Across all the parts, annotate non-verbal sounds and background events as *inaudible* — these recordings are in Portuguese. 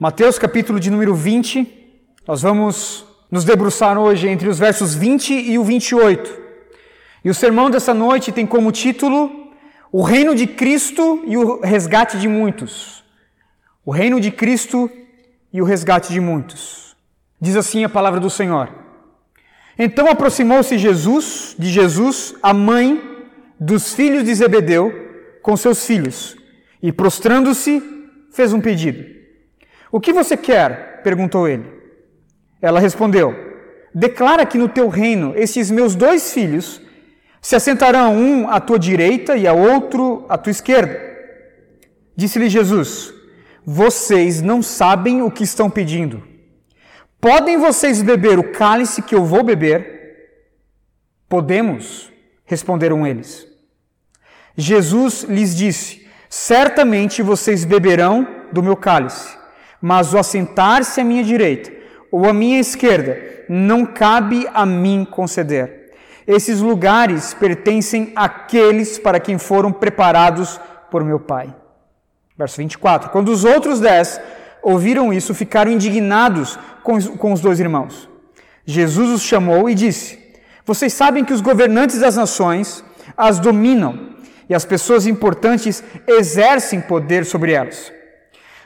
Mateus capítulo de número 20, nós vamos nos debruçar hoje entre os versos 20 e o 28. E o sermão dessa noite tem como título O Reino de Cristo e o Resgate de Muitos. O Reino de Cristo e o Resgate de Muitos. Diz assim a palavra do Senhor. Então aproximou-se Jesus, de Jesus, a mãe dos filhos de Zebedeu, com seus filhos, e prostrando-se, fez um pedido. O que você quer? perguntou ele. Ela respondeu: Declara que no teu reino esses meus dois filhos se assentarão um à tua direita e a outro à tua esquerda. Disse-lhe Jesus: Vocês não sabem o que estão pedindo. Podem vocês beber o cálice que eu vou beber? Podemos, responderam eles. Jesus lhes disse: Certamente vocês beberão do meu cálice mas o assentar-se à minha direita ou à minha esquerda não cabe a mim conceder. Esses lugares pertencem àqueles para quem foram preparados por meu Pai. Verso 24. Quando os outros dez ouviram isso, ficaram indignados com os, dois irmãos. Jesus os chamou e disse: Vocês sabem que os governantes das nações as dominam e as pessoas importantes exercem poder sobre elas.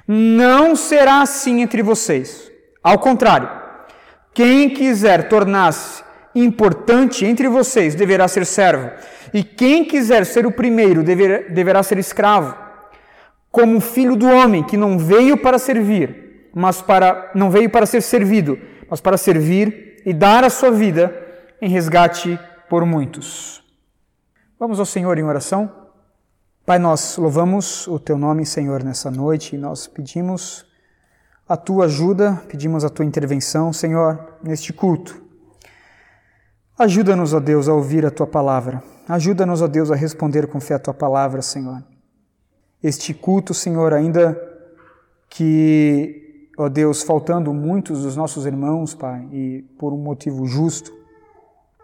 Não será assim entre vocês. Ao contrário, quem quiser tornar-se importante entre vocês deverá ser servo, e quem quiser ser o primeiro deverá, deverá ser escravo, como filho do homem que não veio para servir, mas para não veio para ser servido, mas para servir e dar a sua vida em resgate por muitos. Vamos ao Senhor em oração. Pai, nós louvamos o teu nome, Senhor, nessa noite e nós pedimos a tua ajuda, pedimos a tua intervenção, Senhor, neste culto. Ajuda-nos, ó Deus, a ouvir a tua palavra. Ajuda-nos, ó Deus, a responder com fé a tua palavra, Senhor. Este culto, Senhor, ainda que, ó Deus, faltando muitos dos nossos irmãos, Pai, e por um motivo justo,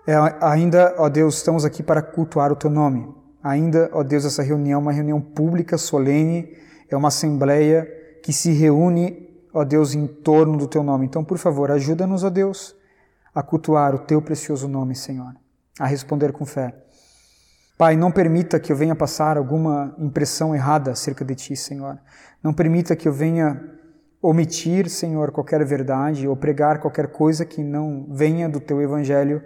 é, ainda, ó Deus, estamos aqui para cultuar o teu nome. Ainda, ó Deus, essa reunião é uma reunião pública, solene, é uma assembleia que se reúne, ó Deus, em torno do teu nome. Então, por favor, ajuda-nos, ó Deus, a cultuar o teu precioso nome, Senhor, a responder com fé. Pai, não permita que eu venha passar alguma impressão errada acerca de ti, Senhor. Não permita que eu venha omitir, Senhor, qualquer verdade ou pregar qualquer coisa que não venha do teu evangelho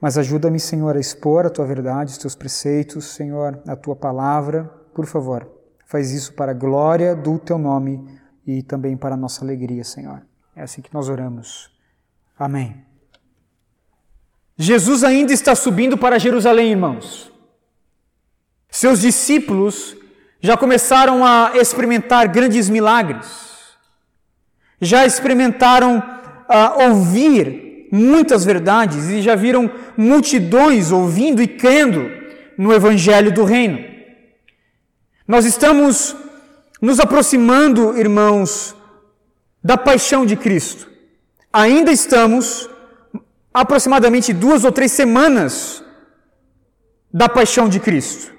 mas ajuda-me, Senhor, a expor a tua verdade, os teus preceitos, Senhor, a tua palavra. Por favor, faz isso para a glória do teu nome e também para a nossa alegria, Senhor. É assim que nós oramos. Amém. Jesus ainda está subindo para Jerusalém, irmãos. Seus discípulos já começaram a experimentar grandes milagres, já experimentaram a ouvir muitas verdades e já viram multidões ouvindo e crendo no Evangelho do Reino. Nós estamos nos aproximando, irmãos, da paixão de Cristo. Ainda estamos aproximadamente duas ou três semanas da paixão de Cristo.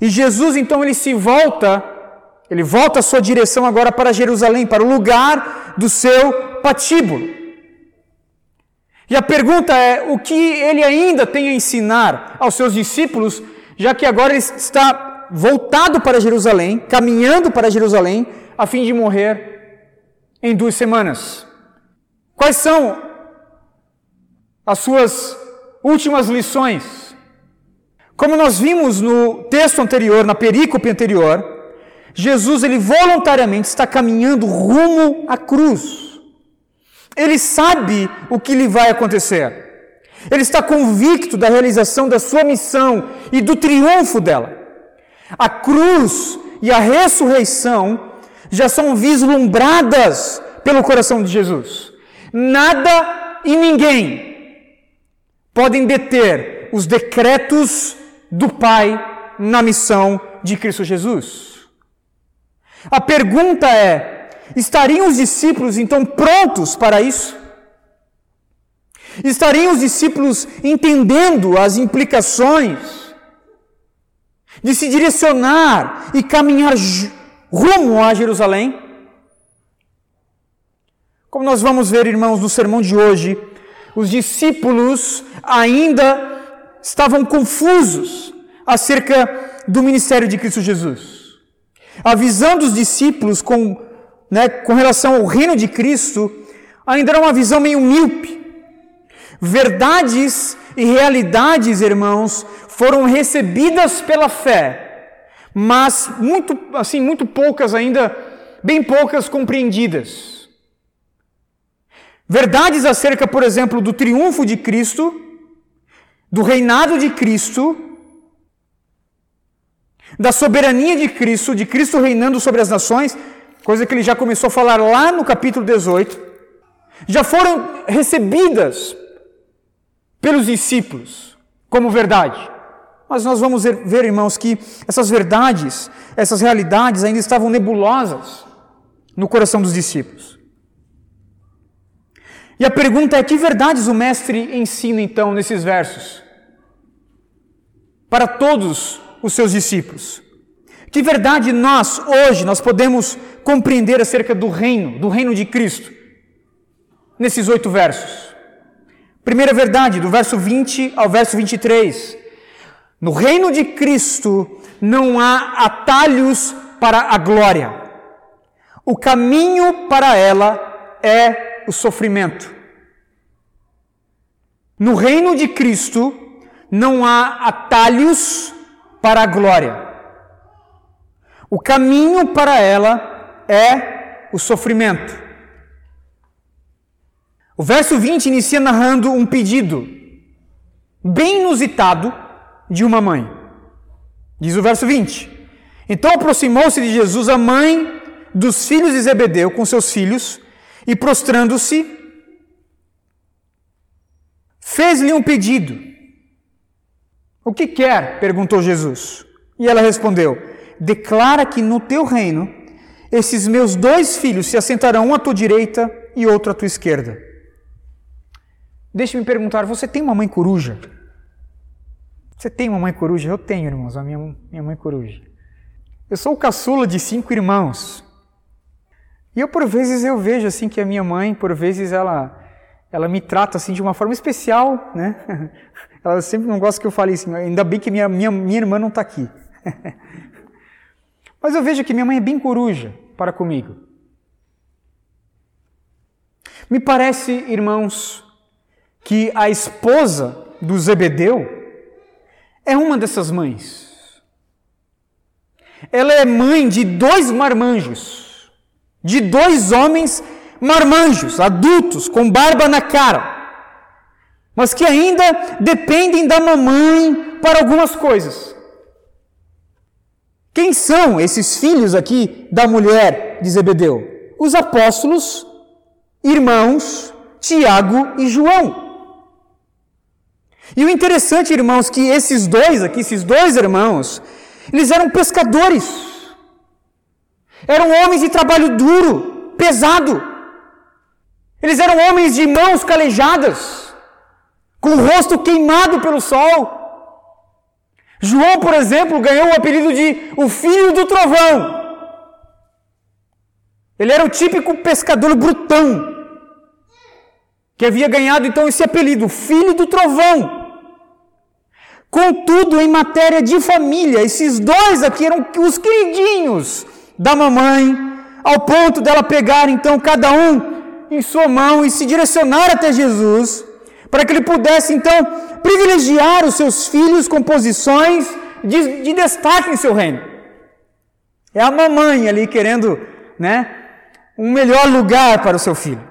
E Jesus, então, ele se volta, ele volta a sua direção agora para Jerusalém, para o lugar do seu patíbulo. E a pergunta é: o que ele ainda tem a ensinar aos seus discípulos, já que agora ele está voltado para Jerusalém, caminhando para Jerusalém, a fim de morrer em duas semanas? Quais são as suas últimas lições? Como nós vimos no texto anterior, na perícope anterior, Jesus ele voluntariamente está caminhando rumo à cruz. Ele sabe o que lhe vai acontecer. Ele está convicto da realização da sua missão e do triunfo dela. A cruz e a ressurreição já são vislumbradas pelo coração de Jesus. Nada e ninguém podem deter os decretos do Pai na missão de Cristo Jesus. A pergunta é: Estariam os discípulos então prontos para isso? Estariam os discípulos entendendo as implicações de se direcionar e caminhar rumo a Jerusalém? Como nós vamos ver, irmãos, no sermão de hoje, os discípulos ainda estavam confusos acerca do ministério de Cristo Jesus. A visão dos discípulos com, né, com relação ao reino de Cristo ainda era uma visão meio míope. Verdades e realidades, irmãos, foram recebidas pela fé, mas muito assim, muito poucas ainda, bem poucas compreendidas. Verdades acerca, por exemplo, do triunfo de Cristo, do reinado de Cristo, da soberania de Cristo, de Cristo reinando sobre as nações, coisa que ele já começou a falar lá no capítulo 18, já foram recebidas pelos discípulos como verdade. Mas nós vamos ver, irmãos, que essas verdades, essas realidades ainda estavam nebulosas no coração dos discípulos. E a pergunta é: que verdades o Mestre ensina então nesses versos? Para todos os seus discípulos. Que verdade nós, hoje, nós podemos compreender acerca do reino, do reino de Cristo, nesses oito versos? Primeira verdade, do verso 20 ao verso 23. No reino de Cristo não há atalhos para a glória. O caminho para ela é o sofrimento. No reino de Cristo não há atalhos para a glória. O caminho para ela é o sofrimento. O verso 20 inicia narrando um pedido bem inusitado de uma mãe. Diz o verso 20: Então aproximou-se de Jesus a mãe dos filhos de Zebedeu com seus filhos e prostrando-se, fez-lhe um pedido. O que quer? perguntou Jesus. E ela respondeu: Declara que no teu reino esses meus dois filhos se assentarão um à tua direita e outro à tua esquerda. Deixe-me perguntar: você tem uma mãe coruja? Você tem uma mãe coruja? Eu tenho, irmãos, a minha, minha mãe coruja. Eu sou o caçula de cinco irmãos. E eu, por vezes, eu vejo assim que a minha mãe, por vezes, ela, ela me trata assim de uma forma especial, né? *laughs* Ela sempre não gosta que eu fale assim, ainda bem que minha, minha, minha irmã não está aqui. *laughs* Mas eu vejo que minha mãe é bem coruja para comigo. Me parece, irmãos, que a esposa do Zebedeu é uma dessas mães. Ela é mãe de dois marmanjos, de dois homens marmanjos, adultos, com barba na cara, mas que ainda dependem da mamãe para algumas coisas. Quem são esses filhos aqui da mulher de Zebedeu? Os apóstolos, irmãos Tiago e João. E o interessante, irmãos, que esses dois aqui, esses dois irmãos, eles eram pescadores. Eram homens de trabalho duro, pesado. Eles eram homens de mãos calejadas, com o rosto queimado pelo sol. João, por exemplo, ganhou o apelido de o filho do trovão. Ele era o típico pescador brutão, que havia ganhado então esse apelido, filho do trovão. Contudo, em matéria de família, esses dois aqui eram os queridinhos da mamãe, ao ponto dela pegar então cada um em sua mão e se direcionar até Jesus, para que ele pudesse então privilegiar os seus filhos com posições de, de destaque em seu reino. É a mamãe ali querendo, né, um melhor lugar para o seu filho.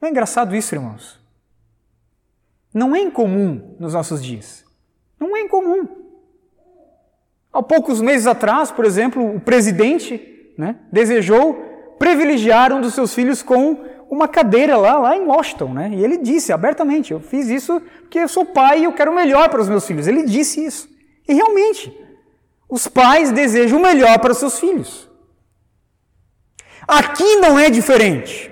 Não é engraçado isso, irmãos? Não é incomum nos nossos dias. Não é incomum. Há poucos meses atrás, por exemplo, o presidente né, desejou privilegiar um dos seus filhos com uma cadeira lá, lá em Washington. Né? E ele disse abertamente: Eu fiz isso porque eu sou pai e eu quero o melhor para os meus filhos. Ele disse isso. E realmente, os pais desejam o melhor para os seus filhos. Aqui não é diferente.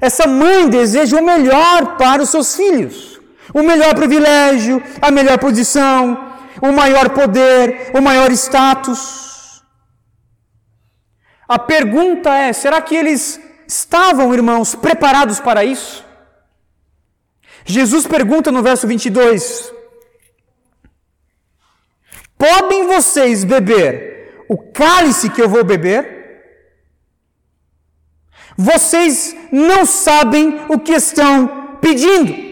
Essa mãe deseja o melhor para os seus filhos. O melhor privilégio, a melhor posição, o maior poder, o maior status. A pergunta é: será que eles estavam, irmãos, preparados para isso? Jesus pergunta no verso 22: Podem vocês beber o cálice que eu vou beber? Vocês não sabem o que estão pedindo.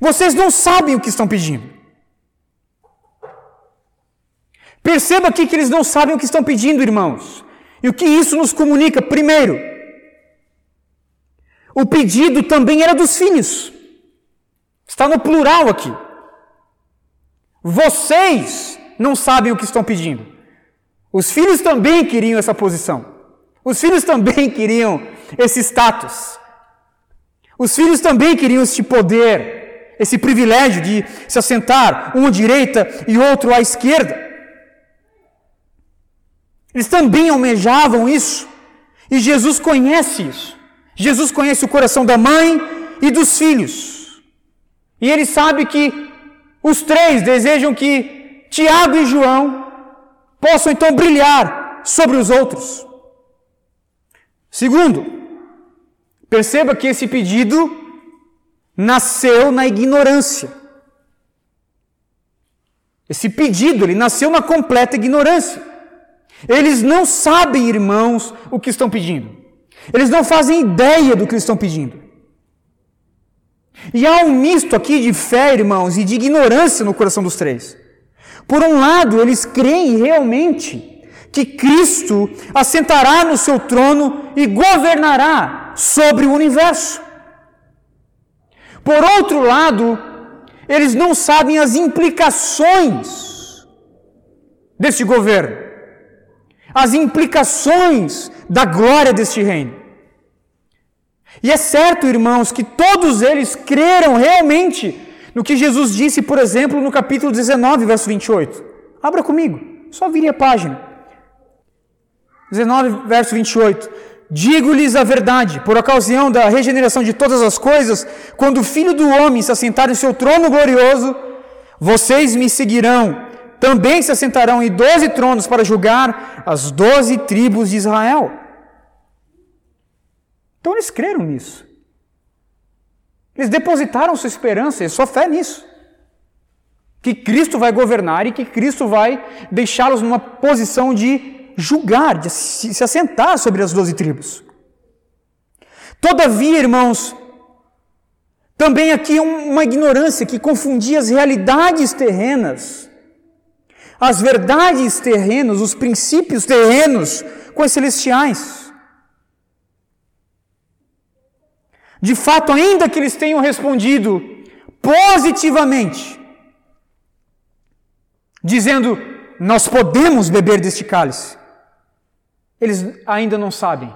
Vocês não sabem o que estão pedindo. Perceba aqui que eles não sabem o que estão pedindo, irmãos. E o que isso nos comunica? Primeiro, o pedido também era dos filhos. Está no plural aqui. Vocês não sabem o que estão pedindo. Os filhos também queriam essa posição. Os filhos também *laughs* queriam esse status. Os filhos também queriam este poder, esse privilégio de se assentar um à direita e outro à esquerda. Eles também almejavam isso. E Jesus conhece isso. Jesus conhece o coração da mãe e dos filhos. E ele sabe que os três desejam que Tiago e João possam então brilhar sobre os outros. Segundo, perceba que esse pedido nasceu na ignorância. Esse pedido, ele nasceu na completa ignorância. Eles não sabem, irmãos, o que estão pedindo. Eles não fazem ideia do que estão pedindo. E há um misto aqui de fé, irmãos, e de ignorância no coração dos três. Por um lado, eles creem realmente que Cristo assentará no seu trono e governará sobre o universo. Por outro lado, eles não sabem as implicações deste governo as implicações da glória deste reino. E é certo, irmãos, que todos eles creram realmente no que Jesus disse, por exemplo, no capítulo 19, verso 28. Abra comigo, só vire a página. 19, verso 28. Digo-lhes a verdade, por ocasião da regeneração de todas as coisas, quando o Filho do Homem se assentar em seu trono glorioso, vocês me seguirão também se assentarão em doze tronos para julgar as doze tribos de Israel. Então eles creram nisso. Eles depositaram sua esperança e sua fé nisso. Que Cristo vai governar e que Cristo vai deixá-los numa posição de julgar, de se assentar sobre as doze tribos. Todavia, irmãos, também aqui uma ignorância que confundia as realidades terrenas as verdades terrenas, os princípios terrenos com os celestiais. De fato, ainda que eles tenham respondido positivamente, dizendo: Nós podemos beber deste cálice, eles ainda não sabem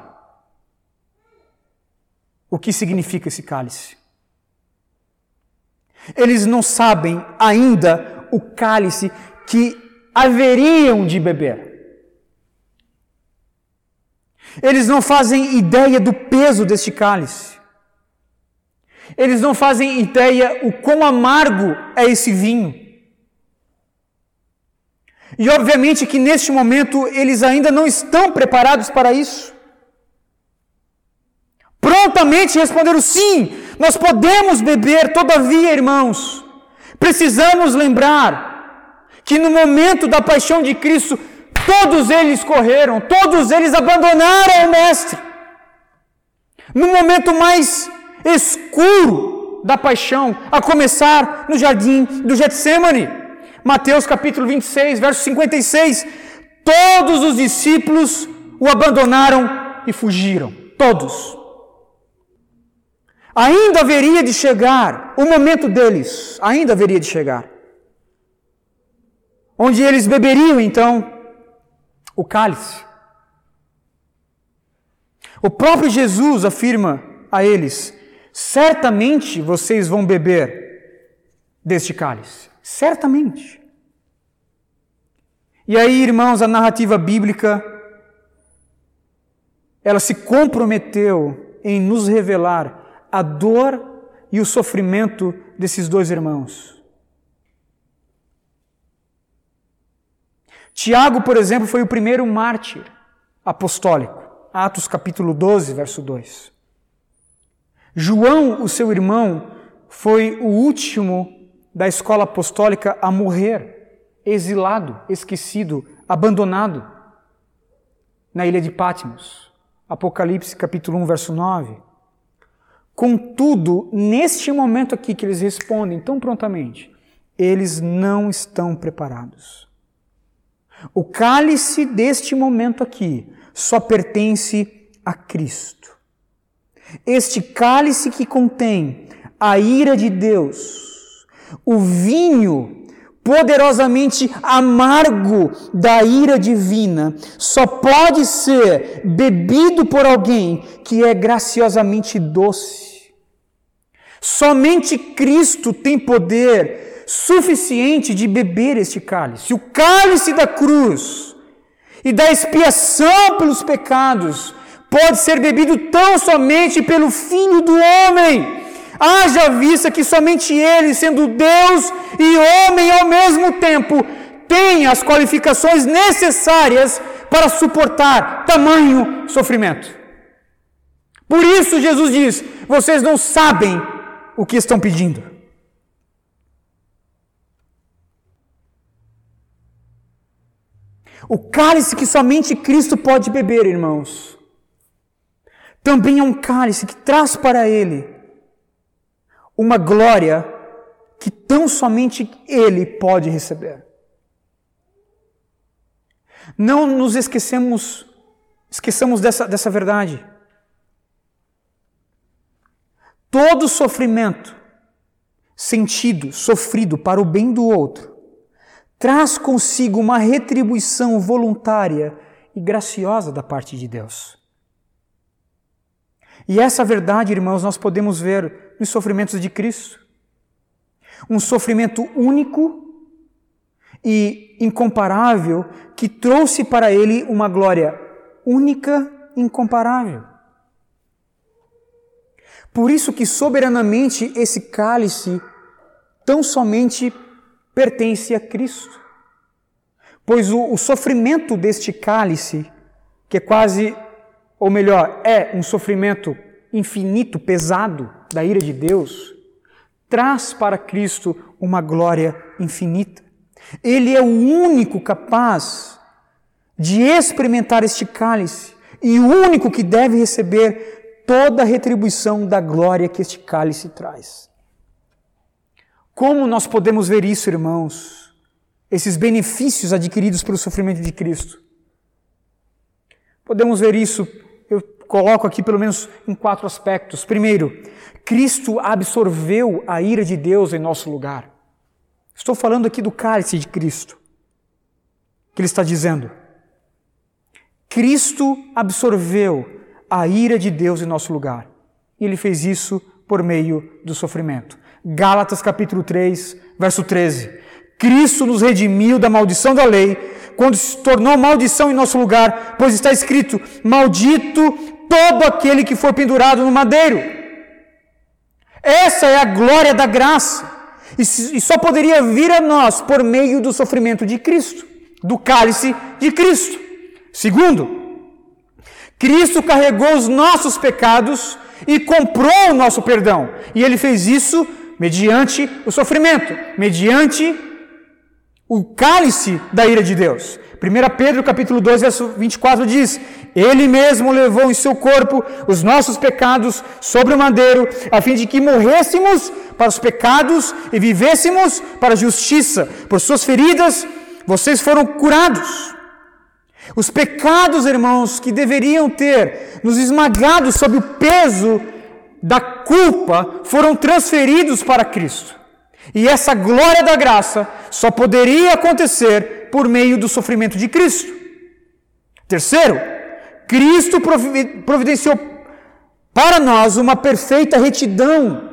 o que significa esse cálice. Eles não sabem ainda o cálice que haveriam de beber. Eles não fazem ideia do peso deste cálice. Eles não fazem ideia o quão amargo é esse vinho. E obviamente que neste momento eles ainda não estão preparados para isso. Prontamente responderam sim, nós podemos beber, todavia, irmãos, precisamos lembrar que no momento da paixão de Cristo, todos eles correram, todos eles abandonaram o Mestre. No momento mais escuro da paixão, a começar no jardim do Getsemane. Mateus capítulo 26, verso 56. Todos os discípulos o abandonaram e fugiram. Todos. Ainda haveria de chegar o momento deles, ainda haveria de chegar onde eles beberiam então o cálice. O próprio Jesus afirma a eles: certamente vocês vão beber deste cálice. Certamente. E aí, irmãos, a narrativa bíblica ela se comprometeu em nos revelar a dor e o sofrimento desses dois irmãos. Tiago, por exemplo, foi o primeiro mártir apostólico. Atos capítulo 12, verso 2. João, o seu irmão, foi o último da escola apostólica a morrer, exilado, esquecido, abandonado na ilha de Patmos. Apocalipse capítulo 1, verso 9. Contudo, neste momento aqui que eles respondem tão prontamente, eles não estão preparados. O cálice deste momento aqui só pertence a Cristo. Este cálice que contém a ira de Deus, o vinho poderosamente amargo da ira divina, só pode ser bebido por alguém que é graciosamente doce. Somente Cristo tem poder suficiente de beber este cálice. O cálice da cruz e da expiação pelos pecados pode ser bebido tão somente pelo Filho do Homem. Haja vista que somente Ele, sendo Deus e homem ao mesmo tempo, tem as qualificações necessárias para suportar tamanho sofrimento. Por isso Jesus diz: vocês não sabem o que estão pedindo. O cálice que somente Cristo pode beber, irmãos, também é um cálice que traz para Ele uma glória que tão somente Ele pode receber. Não nos esquecemos, esqueçamos dessa, dessa verdade. Todo sofrimento sentido, sofrido para o bem do outro, traz consigo uma retribuição voluntária e graciosa da parte de Deus. E essa verdade, irmãos, nós podemos ver nos sofrimentos de Cristo. Um sofrimento único e incomparável que trouxe para ele uma glória única e incomparável. Por isso que soberanamente esse cálice tão somente pertence a Cristo. Pois o, o sofrimento deste cálice, que é quase, ou melhor, é um sofrimento infinito, pesado da ira de Deus, traz para Cristo uma glória infinita. Ele é o único capaz de experimentar este cálice e o único que deve receber toda a retribuição da glória que este cálice traz. Como nós podemos ver isso, irmãos? Esses benefícios adquiridos pelo sofrimento de Cristo. Podemos ver isso, eu coloco aqui pelo menos em quatro aspectos. Primeiro, Cristo absorveu a ira de Deus em nosso lugar. Estou falando aqui do cálice de Cristo. Que ele está dizendo: Cristo absorveu a ira de Deus em nosso lugar. E ele fez isso por meio do sofrimento. Gálatas capítulo 3, verso 13. Cristo nos redimiu da maldição da lei, quando se tornou maldição em nosso lugar, pois está escrito: Maldito todo aquele que for pendurado no madeiro. Essa é a glória da graça, e só poderia vir a nós por meio do sofrimento de Cristo, do cálice de Cristo. Segundo, Cristo carregou os nossos pecados e comprou o nosso perdão, e ele fez isso mediante o sofrimento, mediante o cálice da ira de Deus. 1 Pedro capítulo 2, verso 24 diz: Ele mesmo levou em seu corpo os nossos pecados sobre o madeiro, a fim de que morrêssemos para os pecados e vivêssemos para a justiça. Por suas feridas vocês foram curados. Os pecados, irmãos, que deveriam ter nos esmagado sob o peso da culpa foram transferidos para Cristo. E essa glória da graça só poderia acontecer por meio do sofrimento de Cristo. Terceiro, Cristo providenciou para nós uma perfeita retidão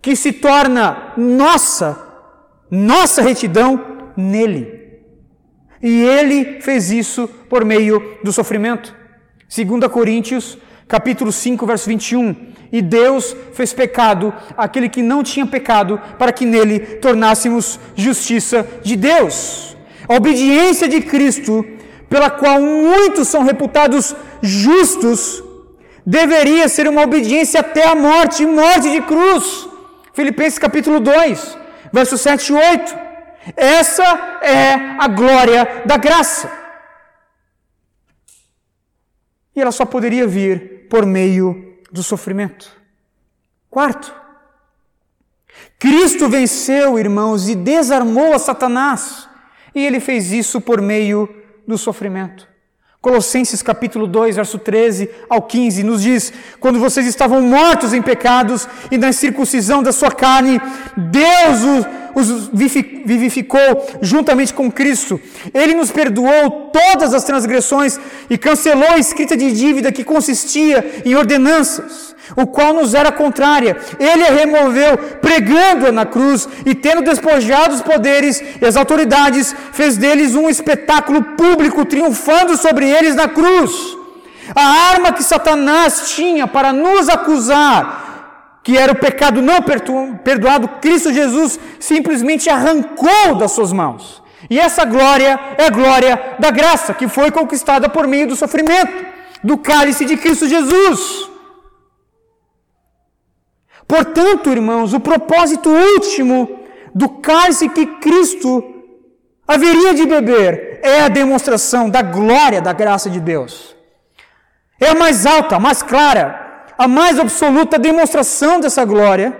que se torna nossa, nossa retidão nele. E ele fez isso por meio do sofrimento. 2 Coríntios capítulo 5, verso 21. E Deus fez pecado aquele que não tinha pecado, para que nele tornássemos justiça de Deus. A obediência de Cristo, pela qual muitos são reputados justos, deveria ser uma obediência até a morte morte de cruz. Filipenses capítulo 2, versos 7 e 8. Essa é a glória da graça. E ela só poderia vir por meio do sofrimento. Quarto, Cristo venceu, irmãos, e desarmou a Satanás. E ele fez isso por meio do sofrimento. Colossenses capítulo 2, verso 13 ao 15, nos diz: Quando vocês estavam mortos em pecados e na circuncisão da sua carne, Deus os, os vivificou juntamente com Cristo. Ele nos perdoou todas as transgressões e cancelou a escrita de dívida que consistia em ordenanças o qual nos era contrária. Ele a removeu, pregando-a na cruz, e tendo despojado os poderes e as autoridades, fez deles um espetáculo público, triunfando sobre eles na cruz. A arma que Satanás tinha para nos acusar, que era o pecado não perdoado, Cristo Jesus simplesmente arrancou das suas mãos. E essa glória é a glória da graça, que foi conquistada por meio do sofrimento, do cálice de Cristo Jesus. Portanto, irmãos, o propósito último do cálice que Cristo haveria de beber é a demonstração da glória da graça de Deus. É a mais alta, mais clara, a mais absoluta demonstração dessa glória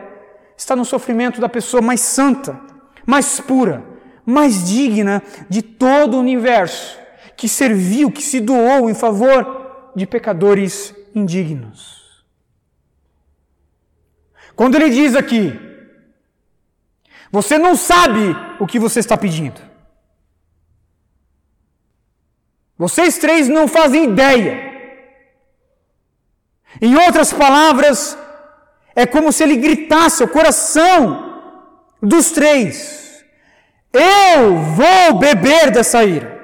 está no sofrimento da pessoa mais santa, mais pura, mais digna de todo o universo, que serviu, que se doou em favor de pecadores indignos. Quando ele diz aqui, você não sabe o que você está pedindo. Vocês três não fazem ideia. Em outras palavras, é como se ele gritasse ao coração dos três: Eu vou beber dessa ira.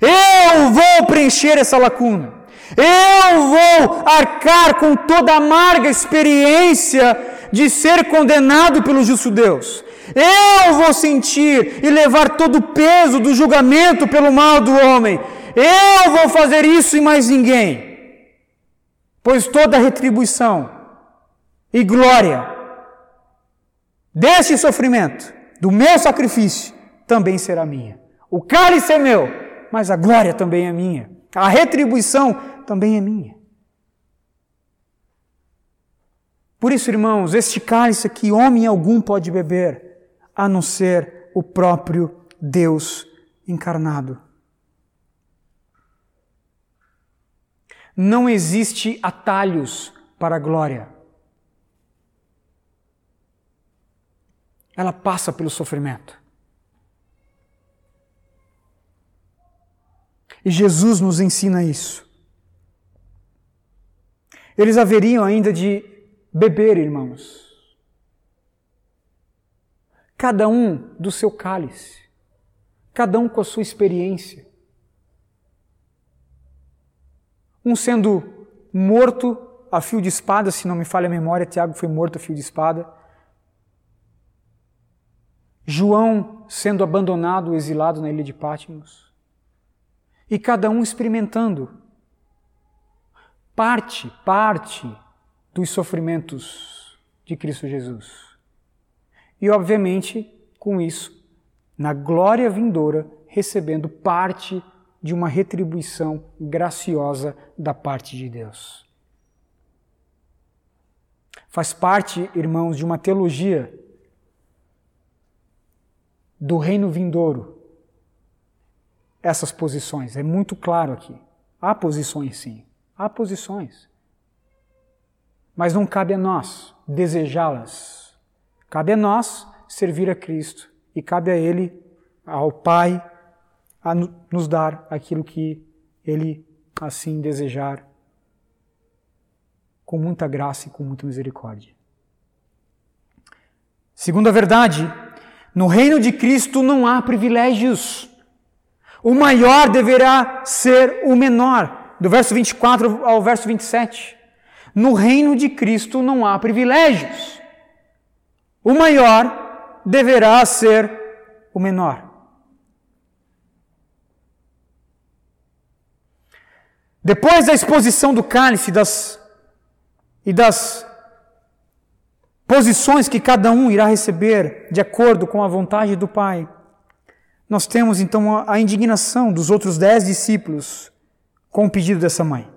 Eu vou preencher essa lacuna. Eu vou arcar com toda a amarga experiência de ser condenado pelo justo Deus. Eu vou sentir e levar todo o peso do julgamento pelo mal do homem. Eu vou fazer isso e mais ninguém. Pois toda retribuição e glória deste sofrimento, do meu sacrifício, também será minha. O cálice é meu, mas a glória também é minha. A retribuição também é minha. Por isso, irmãos, este cálice que homem algum pode beber, a não ser o próprio Deus encarnado. Não existe atalhos para a glória. Ela passa pelo sofrimento. E Jesus nos ensina isso. Eles haveriam ainda de beber, irmãos. Cada um do seu cálice, cada um com a sua experiência. Um sendo morto a fio de espada, se não me falha a memória, Tiago foi morto a fio de espada. João sendo abandonado, exilado na ilha de Patmos. E cada um experimentando parte, parte dos sofrimentos de Cristo Jesus. E, obviamente, com isso, na glória vindoura, recebendo parte de uma retribuição graciosa da parte de Deus. Faz parte, irmãos, de uma teologia do reino vindouro. Essas posições, é muito claro aqui. Há posições sim. Há posições. Mas não cabe a nós desejá-las. Cabe a nós servir a Cristo e cabe a Ele, ao Pai, a nos dar aquilo que Ele assim desejar, com muita graça e com muita misericórdia. Segunda verdade, no reino de Cristo não há privilégios. O maior deverá ser o menor. do verso 24 ao verso 27. No reino de Cristo não há privilégios. O maior deverá ser o menor. Depois da exposição do cálice das, e das posições que cada um irá receber de acordo com a vontade do Pai, nós temos então a, indignação dos outros dez discípulos com o pedido dessa mãe.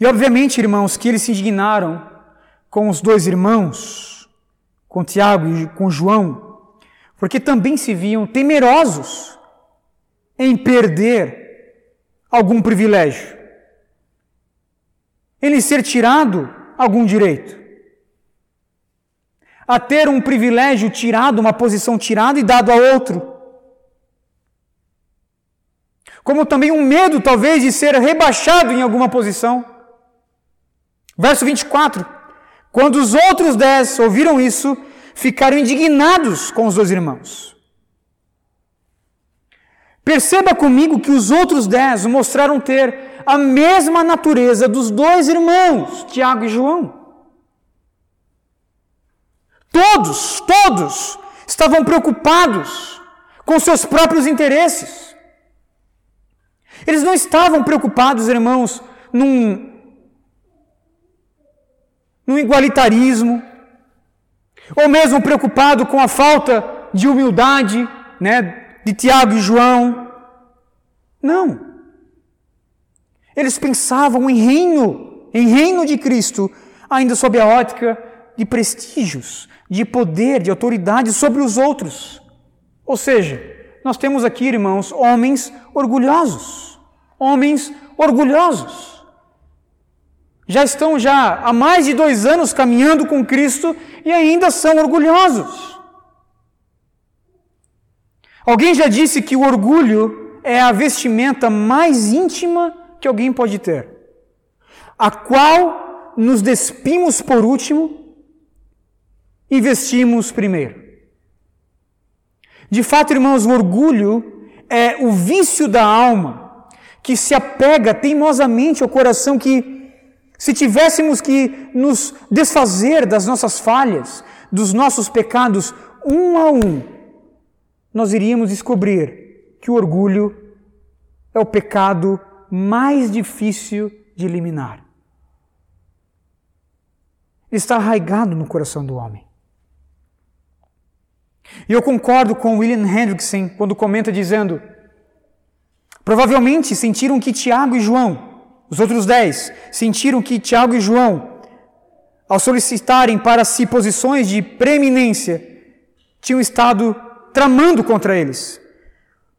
E obviamente, irmãos, que eles se indignaram com os dois irmãos, com Tiago e com João, porque também se viam temerosos em perder algum privilégio, em lhe ser tirado algum direito, a ter um privilégio tirado, uma posição tirada e dado a outro. Como também um medo, talvez, de ser rebaixado em alguma posição. Verso 24: Quando os outros dez ouviram isso, ficaram indignados com os dois irmãos. Perceba comigo que os outros dez mostraram ter a mesma natureza dos dois irmãos, Tiago e João. Todos, todos estavam preocupados com seus próprios interesses. Eles não estavam preocupados, irmãos, num, num igualitarismo, ou mesmo preocupado com a falta de humildade, né, de Tiago e João. Não. Eles pensavam em reino, em reino de Cristo, ainda sob a ótica de prestígios, de poder, de autoridade sobre os outros. Ou seja, nós temos aqui, irmãos, homens orgulhosos. Homens orgulhosos. Já estão já há mais de dois anos caminhando com Cristo e ainda são orgulhosos. Alguém já disse que o orgulho é a vestimenta mais íntima que alguém pode ter, a qual nos despimos por último e vestimos primeiro. De fato, irmãos, o orgulho é o vício da alma que se apega teimosamente ao coração que, se tivéssemos que nos desfazer das nossas falhas, dos nossos pecados, um a um, nós iríamos descobrir que o orgulho é o pecado mais difícil de eliminar. Está arraigado no coração do homem. E eu concordo com William Hendrickson quando comenta dizendo: provavelmente sentiram que Tiago e João, os outros dez, sentiram que Tiago e João, ao solicitarem para si posições de preeminência, tinham estado tramando contra eles.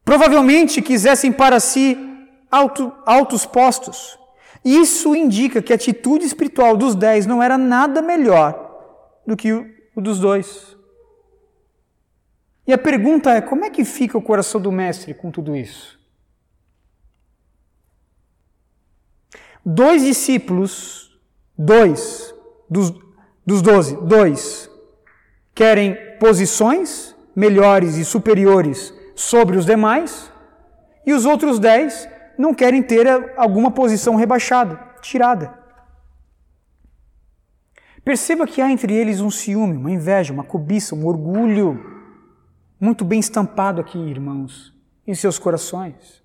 Provavelmente quisessem para si alto, altos postos. Isso indica que a atitude espiritual dos dez não era nada melhor do que o, dos dois. E a pergunta é: como é que fica o coração do mestre com tudo isso? Dois discípulos, dois dos, dos doze, dois, querem posições melhores e superiores sobre os demais, e os outros dez não querem ter alguma posição rebaixada, tirada. Perceba que há entre eles um ciúme, uma inveja, uma cobiça, um orgulho, muito bem estampado aqui, irmãos, em seus corações.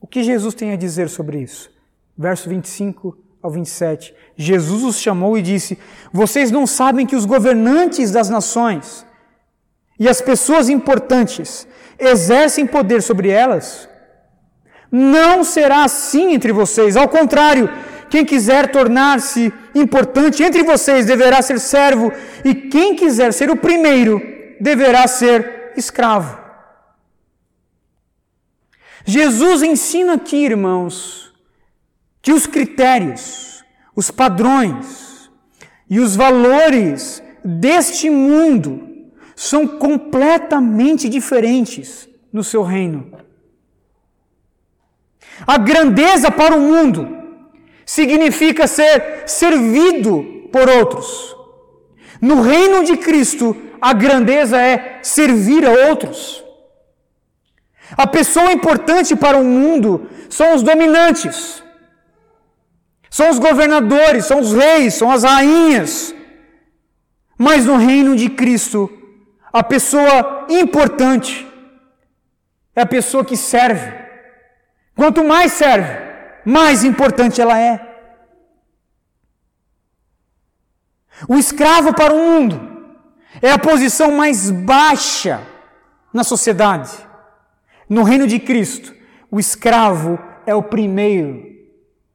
O que Jesus tem a dizer sobre isso? Verso 25 ao 27. Jesus os chamou e disse: Vocês não sabem que os governantes das nações e as pessoas importantes exercem poder sobre elas, não será assim entre vocês. Ao contrário, quem quiser tornar-se importante entre vocês deverá ser servo, e quem quiser ser o primeiro deverá ser escravo. Jesus ensina aqui, irmãos, que os critérios, os padrões e os valores deste mundo são completamente diferentes no seu reino. A grandeza para o mundo significa ser servido por outros. No reino de Cristo, a grandeza é servir a outros. A pessoa importante para o mundo são os dominantes, são os governadores, são os reis, são as rainhas. Mas no reino de Cristo, a pessoa importante é a pessoa que serve. Quanto mais serve, mais importante ela é. O escravo para o mundo é a posição mais baixa na sociedade. No reino de Cristo, o escravo é o primeiro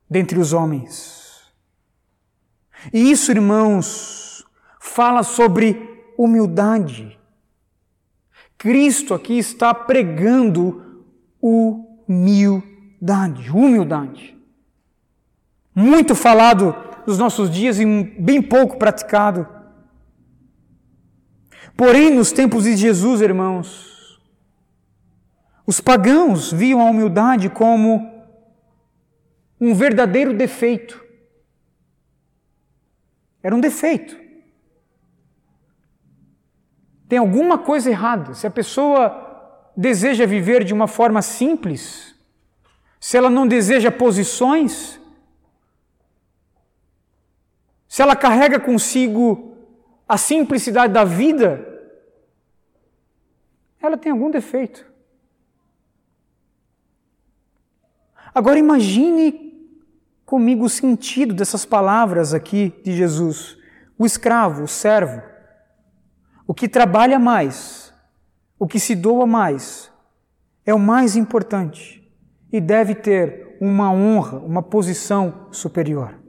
dentre os homens. E isso, irmãos, fala sobre humildade. Cristo aqui está pregando humildade, humildade. Muito falado nos nossos dias e bem pouco praticado. Porém, nos tempos de Jesus, irmãos, os pagãos viam a humildade como um verdadeiro defeito. Era um defeito. Tem alguma coisa errada. Se a pessoa deseja viver de uma forma simples, se ela não deseja posições, se ela carrega consigo a simplicidade da vida, ela tem algum defeito. Agora imagine comigo o sentido dessas palavras aqui de Jesus. O escravo, o servo, o que trabalha mais, o que se doa mais, é o mais importante e deve ter uma honra, uma posição superior.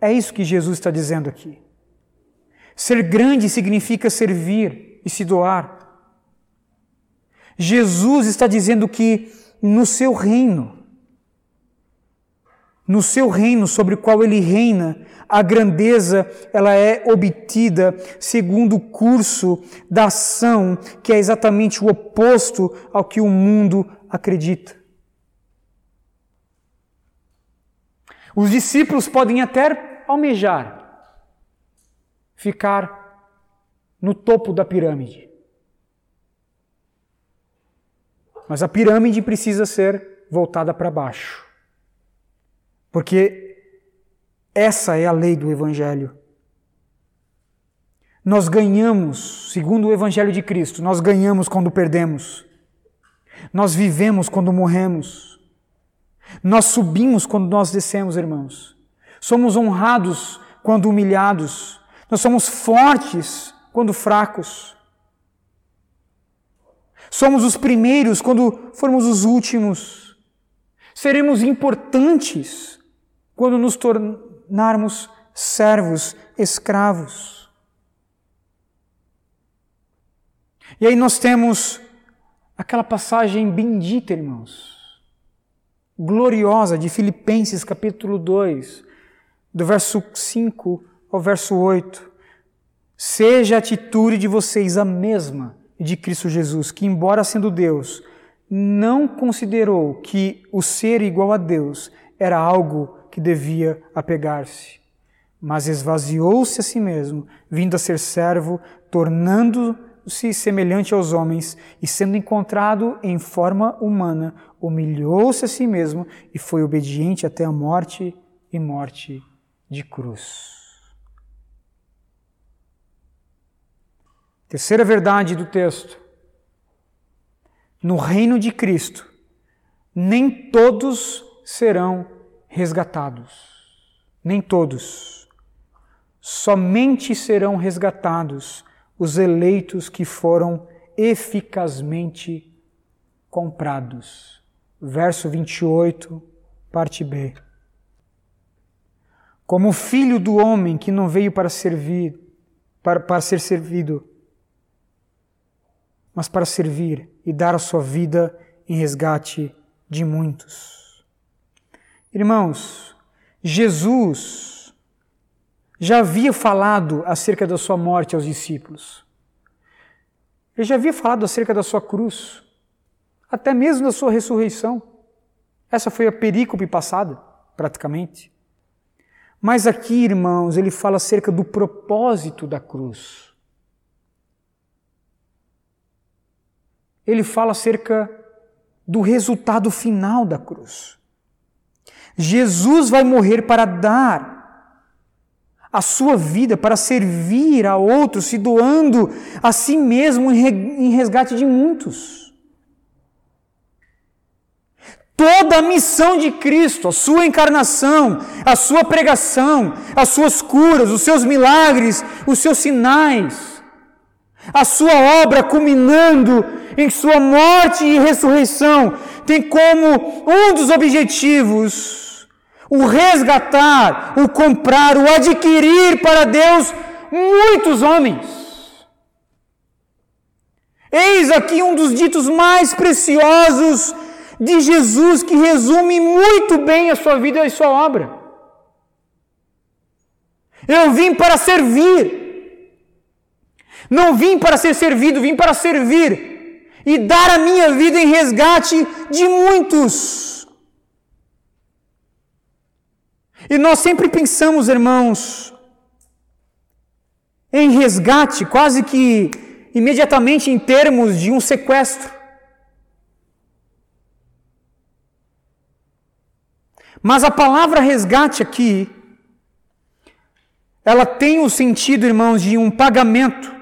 É isso que Jesus está dizendo aqui. Ser grande significa servir e se doar. Jesus está dizendo que no seu reino, no seu reino sobre o qual ele reina, a grandeza ela é obtida segundo o curso da ação, que é exatamente o oposto ao que o mundo acredita. Os discípulos podem até almejar ficar no topo da pirâmide. Mas a pirâmide precisa ser voltada para baixo. Porque essa é a lei do Evangelho. Nós ganhamos, segundo o Evangelho de Cristo, nós ganhamos quando perdemos. Nós vivemos quando morremos. Nós subimos quando nós descemos, irmãos. Somos honrados quando humilhados. Nós somos fortes quando fracos. Somos os primeiros quando formos os últimos. Seremos importantes quando nos tornarmos servos, escravos. E aí nós temos aquela passagem bendita, irmãos, gloriosa de Filipenses capítulo 2, do verso 5 ao verso 8. Seja a atitude de vocês a mesma de Cristo Jesus, que, embora sendo Deus, não considerou que o ser igual a Deus era algo que devia apegar-se, mas esvaziou-se a si mesmo, vindo a ser servo, tornando-se semelhante aos homens e sendo encontrado em forma humana, humilhou-se a si mesmo e foi obediente até a morte e morte de cruz. Terceira verdade do texto. No reino de Cristo, nem todos serão resgatados. Nem todos. Somente serão resgatados os eleitos que foram eficazmente comprados. Verso 28, parte B. Como filho do homem que não veio para servir, para, para ser servido, mas para servir e dar a sua vida em resgate de muitos. Irmãos, Jesus já havia falado acerca da sua morte aos discípulos. Ele já havia falado acerca da sua cruz, até mesmo da sua ressurreição. Essa foi a perícope passada, praticamente. Mas aqui, irmãos, ele fala acerca do propósito da cruz. ele fala acerca do resultado final da cruz. Jesus vai morrer para dar a sua vida, para servir a outros, se doando a si mesmo em resgate de muitos. Toda a missão de Cristo, a sua encarnação, a sua pregação, as suas curas, os seus milagres, os seus sinais, a sua obra culminando em sua morte e ressurreição, tem como um dos objetivos o resgatar, o comprar, o adquirir para Deus muitos homens. Eis aqui um dos ditos mais preciosos de Jesus que resume muito bem a sua vida e a sua obra. Eu vim para servir. Não vim para ser servido, vim para servir e dar a minha vida em resgate de muitos. E nós sempre pensamos, irmãos, em resgate, quase que imediatamente em termos de um sequestro. Mas a palavra resgate aqui, ela tem o sentido, irmãos, de um pagamento.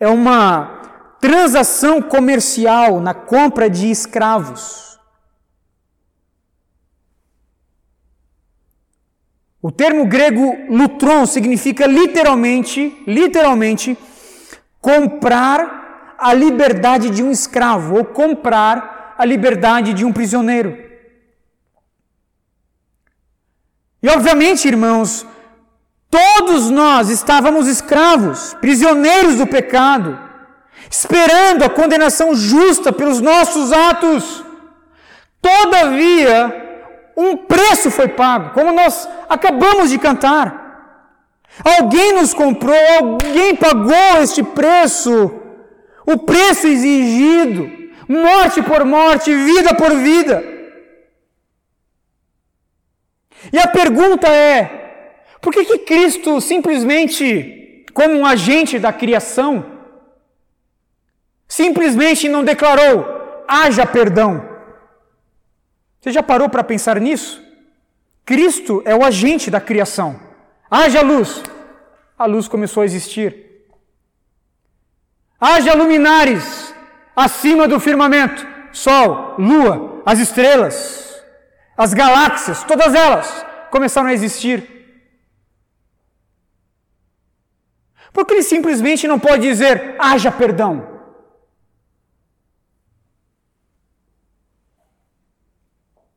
É uma transação comercial na compra de escravos. O termo grego lutron significa literalmente, literalmente, comprar a liberdade de um escravo ou comprar a liberdade de um prisioneiro. E obviamente, irmãos, todos nós estávamos escravos, prisioneiros do pecado, esperando a condenação justa pelos nossos atos. Todavia, um preço foi pago, como nós acabamos de cantar. Alguém nos comprou, alguém pagou este preço, o preço exigido, morte por morte, vida por vida. E a pergunta é: por que, que Cristo simplesmente, como um agente da criação, simplesmente não declarou: haja perdão? Você já parou para pensar nisso? Cristo é o agente da criação. Haja luz. A luz começou a existir. Haja luminares acima do firmamento: sol, lua, as estrelas. As galáxias, todas elas, começaram a existir. Porque ele simplesmente não pode dizer, haja perdão.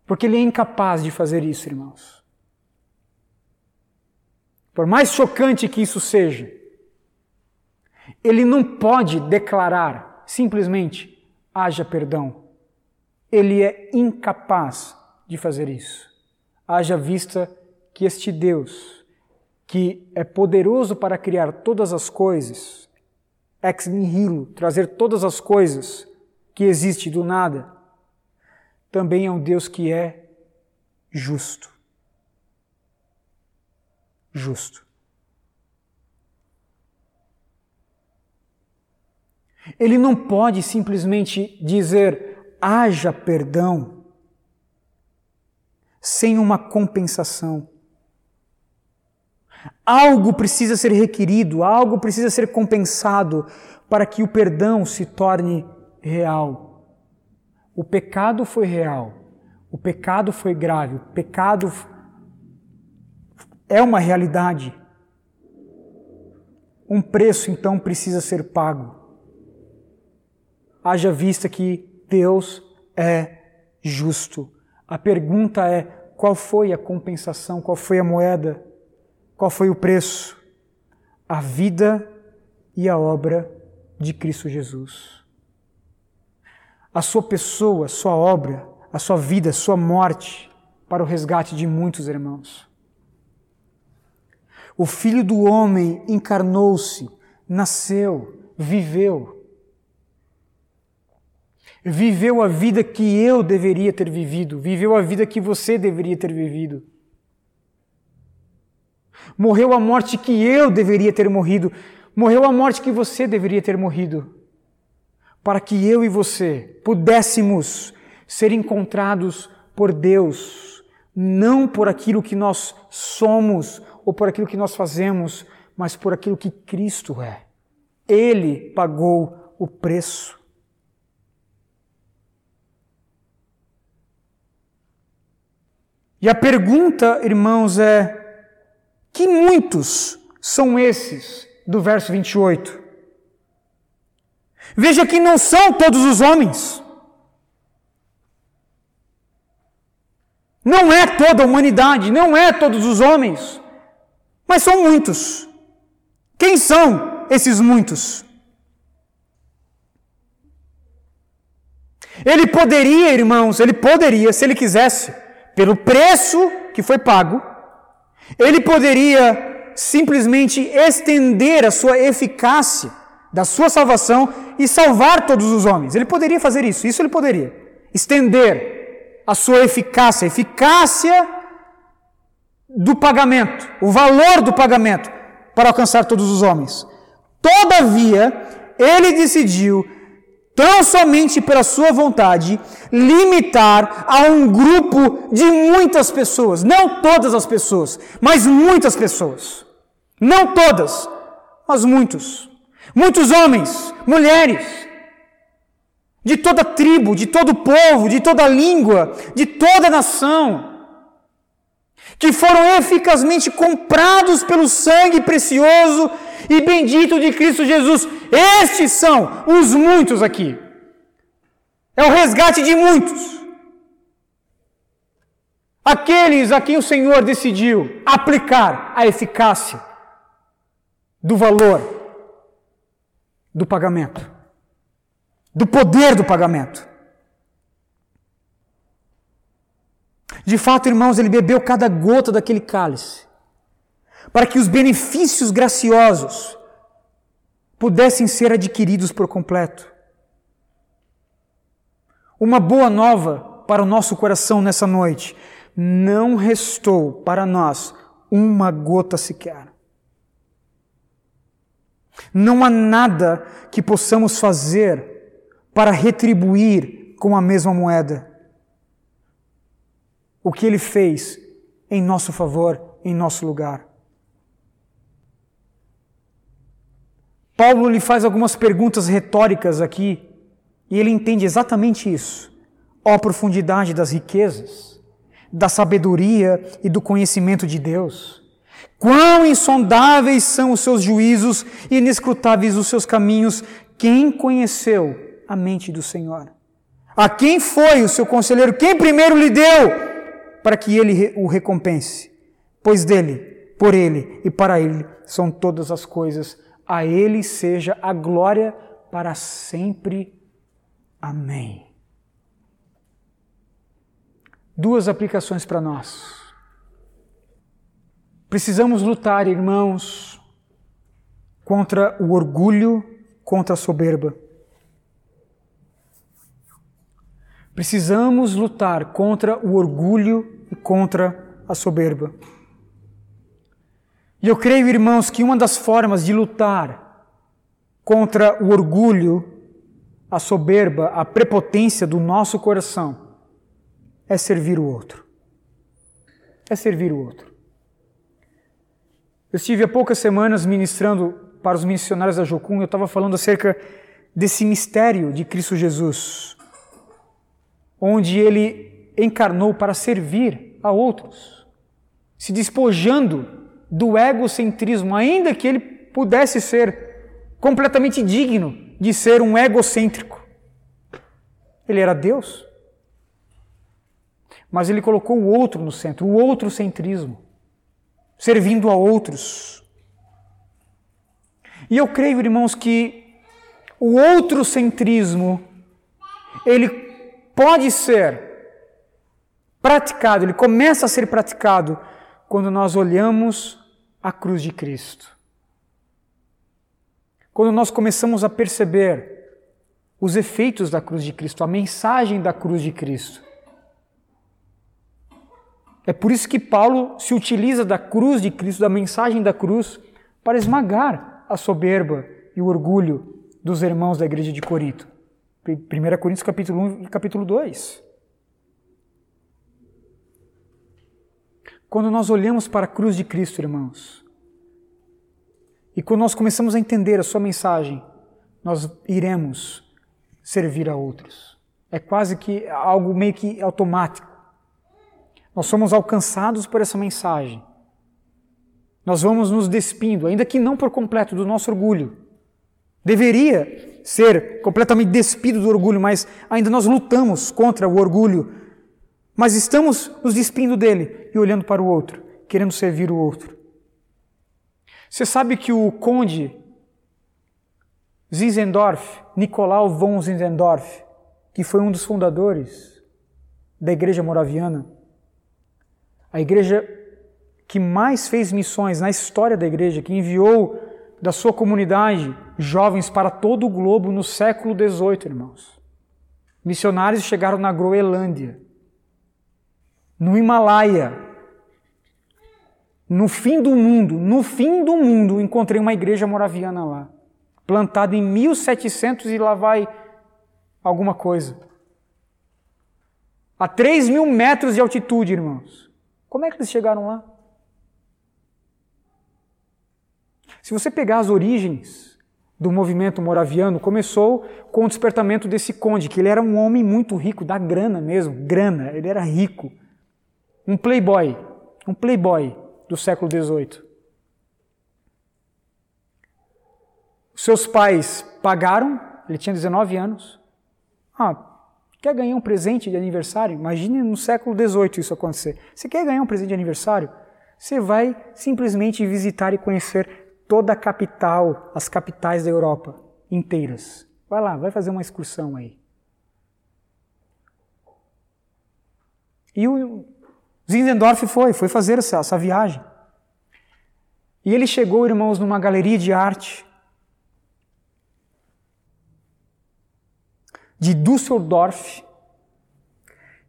Porque ele é incapaz de fazer isso, irmãos. Por mais chocante que isso seja, ele não pode declarar simplesmente haja perdão. Ele é incapaz de fazer isso. Haja vista que este Deus, que é poderoso para criar todas as coisas, ex nihilo, trazer todas as coisas que existem do nada, também é um Deus que é justo. Justo. Ele não pode simplesmente dizer haja perdão sem uma compensação. Algo precisa ser requerido, algo precisa ser compensado para que o perdão se torne real. O pecado foi real, o pecado foi grave, o pecado é uma realidade. Um preço então precisa ser pago. Haja vista que Deus é justo. A pergunta é: qual foi a compensação? Qual foi a moeda? Qual foi o preço? A vida e a obra de Cristo Jesus. A sua pessoa, sua obra, a sua vida, sua morte para o resgate de muitos irmãos. O Filho do Homem encarnou-se, nasceu, viveu viveu a vida que eu deveria ter vivido, viveu a vida que você deveria ter vivido. Morreu a morte que eu deveria ter morrido, morreu a morte que você deveria ter morrido, para que eu e você pudéssemos ser encontrados por Deus, não por aquilo que nós somos ou por aquilo que nós fazemos, mas por aquilo que Cristo é. Ele pagou o preço. E a pergunta, irmãos, é: que muitos são esses do verso 28? Veja que não são todos os homens. Não é toda a humanidade, não é todos os homens, mas são muitos. Quem são esses muitos? Ele poderia, irmãos, ele poderia, se ele quisesse, pelo preço que foi pago, ele poderia simplesmente estender a sua eficácia da sua salvação e salvar todos os homens. Ele poderia fazer isso, isso ele poderia. Estender a sua eficácia, a eficácia do pagamento, o valor do pagamento para alcançar todos os homens. Todavia, ele decidiu tão somente pela sua vontade, limitar a um grupo de muitas pessoas, não todas as pessoas, mas muitas pessoas. Não todas, mas muitos. Muitos homens, mulheres, de toda tribo, de todo povo, de toda língua, de toda nação, que foram eficazmente comprados pelo sangue precioso e bendito de Cristo Jesus. Estes são os muitos aqui. É o resgate de muitos. Aqueles a quem o Senhor decidiu aplicar a eficácia do valor do pagamento, do poder do pagamento. De fato, irmãos, ele bebeu cada gota daquele cálice para que os benefícios graciosos pudessem ser adquiridos por completo. Uma boa nova para o nosso coração nessa noite: não restou para nós uma gota sequer. Não há nada que possamos fazer para retribuir com a mesma moeda o que ele fez em nosso favor, em nosso lugar. Paulo lhe faz algumas perguntas retóricas aqui, e ele entende exatamente isso. Ó a profundidade das riquezas, da sabedoria e do conhecimento de Deus. Quão insondáveis são os seus juízos e inescrutáveis os seus caminhos. Quem conheceu a mente do Senhor? A quem foi o seu conselheiro? Quem primeiro lhe deu para que ele o recompense? Pois dele, por ele e para ele são todas as coisas a Ele seja a glória para sempre. Amém. Duas aplicações para nós. Precisamos lutar, irmãos, contra o orgulho, contra a soberba. Precisamos lutar contra o orgulho e contra a soberba. E eu creio, irmãos, que uma das formas de lutar contra o orgulho, a soberba, a prepotência do nosso coração é servir o outro. É servir o outro. Eu estive há poucas semanas ministrando para os missionários da Jocum, eu estava falando acerca desse mistério de Cristo Jesus, onde ele encarnou para servir a outros, se despojando do egocentrismo, ainda que ele pudesse ser completamente digno de ser um egocêntrico. Ele era Deus. Mas ele colocou o outro no centro, o outro centrismo, servindo a outros. E eu creio, irmãos, que o outro centrismo ele pode ser praticado, ele começa a ser praticado quando nós olhamos a cruz de Cristo. Quando nós começamos a perceber os efeitos da cruz de Cristo, a mensagem da cruz de Cristo. É por isso que Paulo se utiliza da cruz de Cristo, da mensagem da cruz, para esmagar a soberba e o orgulho dos irmãos da igreja de Corinto. 1 Coríntios capítulo 1 e capítulo 2. Quando nós olhamos para a cruz de Cristo, irmãos, e quando nós começamos a entender a sua mensagem, nós iremos servir a outros. É quase que algo meio que automático. Nós somos alcançados por essa mensagem. Nós vamos nos despindo, ainda que não por completo, do nosso orgulho. Deveria ser completamente despido do orgulho, mas ainda nós lutamos contra o orgulho. Mas estamos nos despindo dele e olhando para o outro, querendo servir o outro. Você sabe que o conde Zinzendorf, Nicolau von Zinzendorf, que foi um dos fundadores da Igreja Moraviana, a igreja que mais fez missões na história da igreja, que enviou da sua comunidade jovens para todo o globo no século XVIII, irmãos. Missionários chegaram na Groenlândia, no Himalaia, no fim do mundo, no fim do mundo, encontrei uma igreja moraviana lá, plantada em 1700 e lá vai alguma coisa. A 3 mil metros de altitude, irmãos. Como é que eles chegaram lá? Se você pegar as origens do movimento moraviano, começou com o despertamento desse conde, que ele era um homem muito rico, da grana mesmo, grana, ele era rico. Um playboy, um playboy do século XVIII. Seus pais pagaram, ele tinha 19 anos. Ah, quer ganhar um presente de aniversário? Imagine no século XVIII isso acontecer. Você quer ganhar um presente de aniversário? Você vai simplesmente visitar e conhecer toda a capital, as capitais da Europa inteiras. Vai lá, vai fazer uma excursão aí. E o Zinzendorf foi, foi fazer essa, essa viagem. E ele chegou, irmãos, numa galeria de arte de Düsseldorf.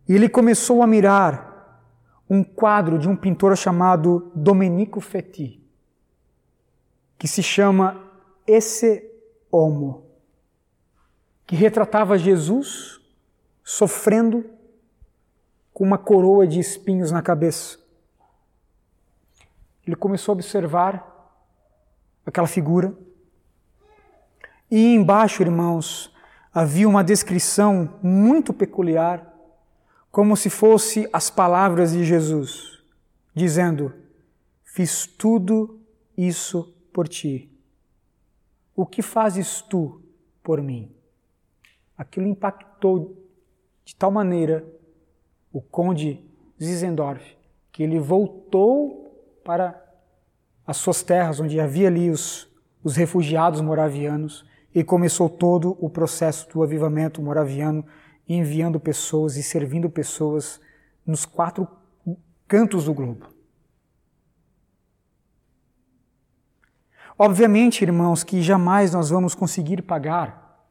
E ele começou a mirar um quadro de um pintor chamado Domenico Fetti que se chama Esse Homo, que retratava Jesus sofrendo com uma coroa de espinhos na cabeça. Ele começou a observar aquela figura. E embaixo, irmãos, havia uma descrição muito peculiar, como se fosse as palavras de Jesus, dizendo: Fiz tudo isso por ti? O que fazes tu por mim? Aquilo impactou de tal maneira o conde Zizendorf que ele voltou para as suas terras, onde havia ali os, os refugiados moravianos, e começou todo o processo do avivamento moraviano, enviando pessoas e servindo pessoas nos quatro cantos do globo. Obviamente, irmãos, que jamais nós vamos conseguir pagar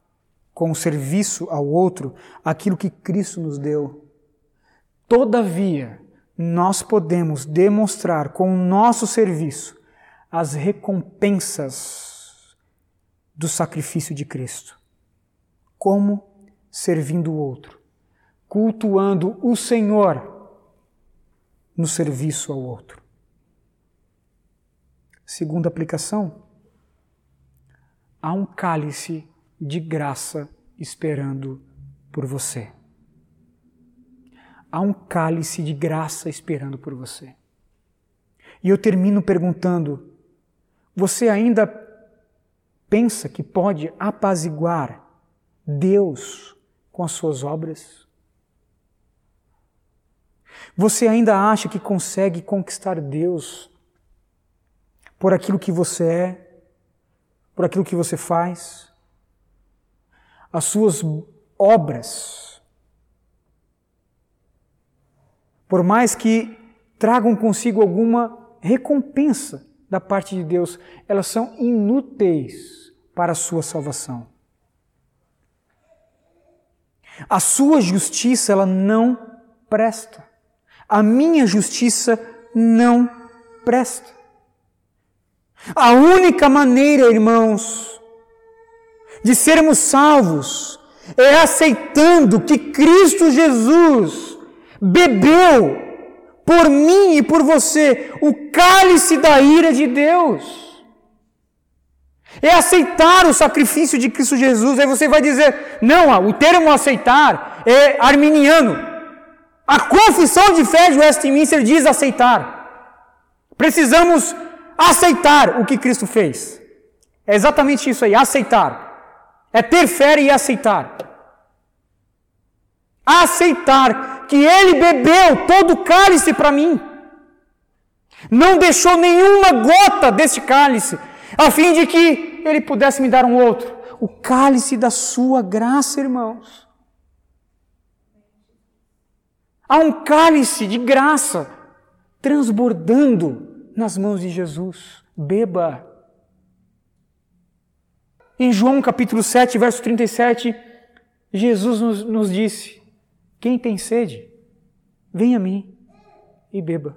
com o serviço ao outro aquilo que Cristo nos deu. Todavia, nós podemos demonstrar com o nosso serviço as recompensas do sacrifício de Cristo. Como servindo o outro, cultuando o Senhor no serviço ao outro. Segunda aplicação: há um cálice de graça esperando por você. Há um cálice de graça esperando por você. E eu termino perguntando: você ainda pensa que pode apaziguar Deus com as suas obras? Você ainda acha que consegue conquistar Deus por aquilo que você é, por aquilo que você faz, as suas obras. Por mais que tragam consigo alguma recompensa da parte de Deus, elas são inúteis para a sua salvação. A sua justiça, ela não presta. A minha justiça não presta. A única maneira, irmãos, de sermos salvos é aceitando que Cristo Jesus bebeu por mim e por você, o cálice da ira de Deus. É aceitar o sacrifício de Cristo Jesus. Aí você vai dizer: não, o termo aceitar é arminiano. A confissão de fé de Westminster diz aceitar. Precisamos aceitar o que Cristo fez. É exatamente isso aí, aceitar. É ter fé e aceitar. Aceitar que Ele bebeu todo o cálice para mim. Não deixou nenhuma gota desse cálice, a fim de que Ele pudesse me dar um outro. O cálice da Sua graça, irmãos. Há um cálice de graça transbordando nas mãos de Jesus. Beba. Em João capítulo 7, verso 37, Jesus nos, nos disse: Quem tem sede, venha a mim e beba.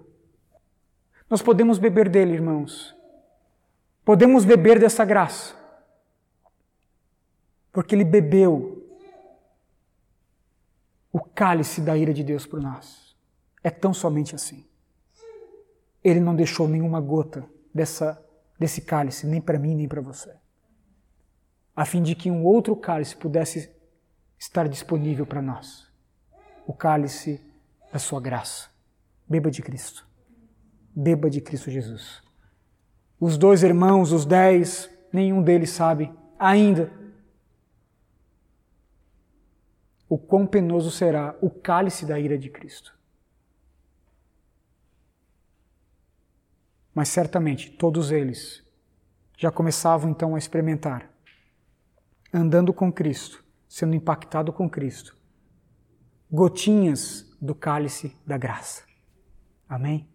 Nós podemos beber dele, irmãos. Podemos beber dessa graça. Porque ele bebeu o cálice da ira de Deus por nós. É tão somente assim. Ele não deixou nenhuma gota dessa, desse cálice, nem para mim, nem para você a fim de que um outro cálice pudesse estar disponível para nós o cálice da Sua graça. Beba de Cristo. Beba de Cristo Jesus. Os dois irmãos, os dez, nenhum deles sabe ainda o quão penoso será o cálice da ira de Cristo. Mas certamente todos eles já começavam então a experimentar andando com Cristo, sendo impactado com Cristo. Gotinhas do cálice da graça. Amém?